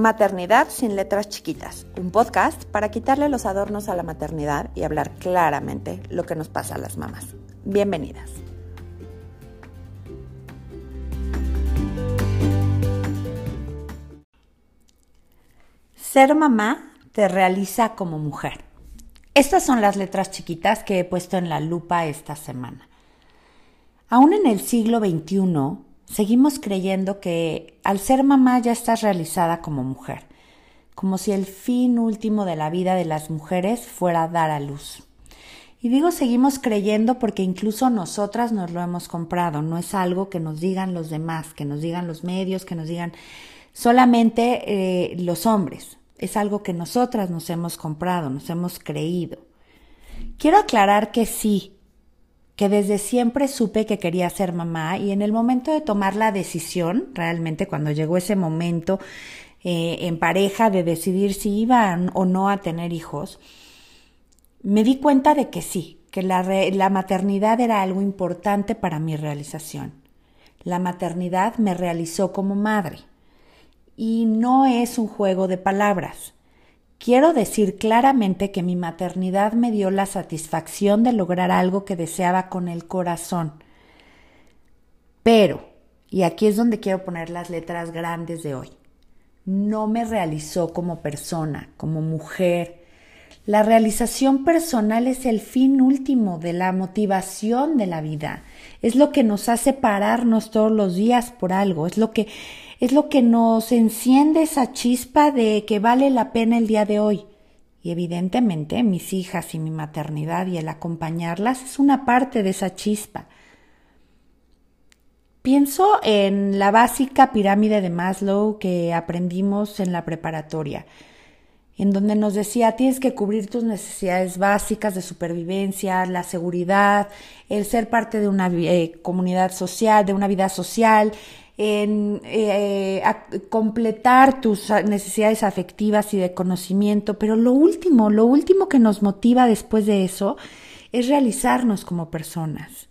Maternidad sin letras chiquitas, un podcast para quitarle los adornos a la maternidad y hablar claramente lo que nos pasa a las mamás. Bienvenidas. Ser mamá te realiza como mujer. Estas son las letras chiquitas que he puesto en la lupa esta semana. Aún en el siglo XXI, seguimos creyendo que al ser mamá ya estás realizada como mujer, como si el fin último de la vida de las mujeres fuera dar a luz. Y digo seguimos creyendo porque incluso nosotras nos lo hemos comprado, no es algo que nos digan los demás, que nos digan los medios, que nos digan solamente eh, los hombres, es algo que nosotras nos hemos comprado, nos hemos creído. Quiero aclarar que sí, que desde siempre supe que quería ser mamá y en el momento de tomar la decisión, realmente cuando llegó ese momento eh, en pareja de decidir si iba o no a tener hijos, me di cuenta de que sí, que la, la maternidad era algo importante para mi realización. La maternidad me realizó como madre. Y no es un juego de palabras. Quiero decir claramente que mi maternidad me dio la satisfacción de lograr algo que deseaba con el corazón. Pero, y aquí es donde quiero poner las letras grandes de hoy, no me realizó como persona, como mujer. La realización personal es el fin último de la motivación de la vida. Es lo que nos hace pararnos todos los días por algo. Es lo que es lo que nos enciende esa chispa de que vale la pena el día de hoy. Y evidentemente mis hijas y mi maternidad y el acompañarlas es una parte de esa chispa. Pienso en la básica pirámide de Maslow que aprendimos en la preparatoria, en donde nos decía tienes que cubrir tus necesidades básicas de supervivencia, la seguridad, el ser parte de una eh, comunidad social, de una vida social, en eh, completar tus necesidades afectivas y de conocimiento, pero lo último, lo último que nos motiva después de eso es realizarnos como personas.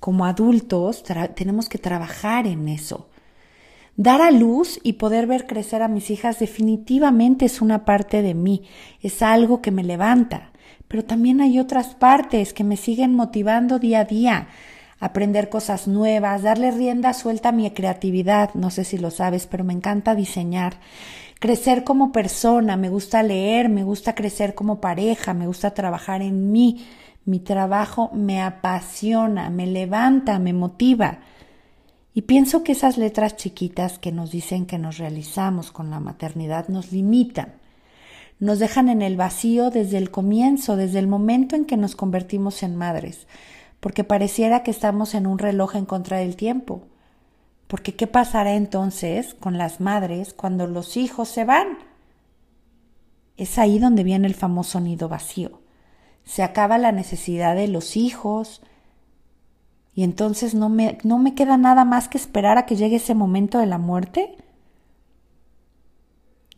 Como adultos tenemos que trabajar en eso. Dar a luz y poder ver crecer a mis hijas definitivamente es una parte de mí, es algo que me levanta, pero también hay otras partes que me siguen motivando día a día, aprender cosas nuevas, darle rienda suelta a mi creatividad, no sé si lo sabes, pero me encanta diseñar, crecer como persona, me gusta leer, me gusta crecer como pareja, me gusta trabajar en mí, mi trabajo me apasiona, me levanta, me motiva. Y pienso que esas letras chiquitas que nos dicen que nos realizamos con la maternidad nos limitan, nos dejan en el vacío desde el comienzo, desde el momento en que nos convertimos en madres porque pareciera que estamos en un reloj en contra del tiempo. Porque ¿qué pasará entonces con las madres cuando los hijos se van? Es ahí donde viene el famoso nido vacío. Se acaba la necesidad de los hijos y entonces no me, no me queda nada más que esperar a que llegue ese momento de la muerte.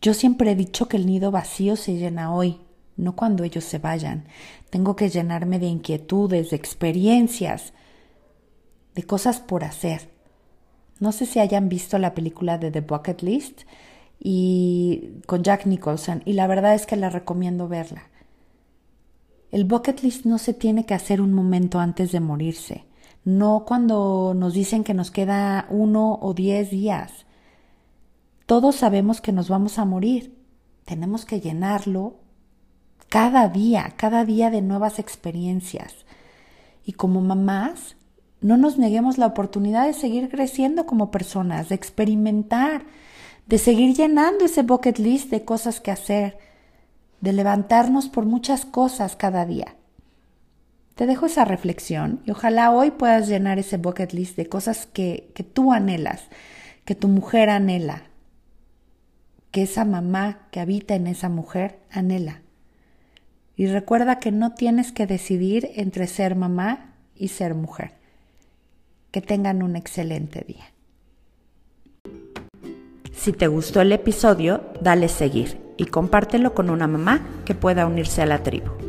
Yo siempre he dicho que el nido vacío se llena hoy, no cuando ellos se vayan. Tengo que llenarme de inquietudes, de experiencias, de cosas por hacer. No sé si hayan visto la película de The Bucket List y con Jack Nicholson y la verdad es que la recomiendo verla. El bucket list no se tiene que hacer un momento antes de morirse, no cuando nos dicen que nos queda uno o diez días. Todos sabemos que nos vamos a morir. Tenemos que llenarlo cada día, cada día de nuevas experiencias. Y como mamás, no nos neguemos la oportunidad de seguir creciendo como personas, de experimentar, de seguir llenando ese bucket list de cosas que hacer, de levantarnos por muchas cosas cada día. Te dejo esa reflexión y ojalá hoy puedas llenar ese bucket list de cosas que, que tú anhelas, que tu mujer anhela, que esa mamá que habita en esa mujer anhela. Y recuerda que no tienes que decidir entre ser mamá y ser mujer. Que tengan un excelente día. Si te gustó el episodio, dale seguir y compártelo con una mamá que pueda unirse a la tribu.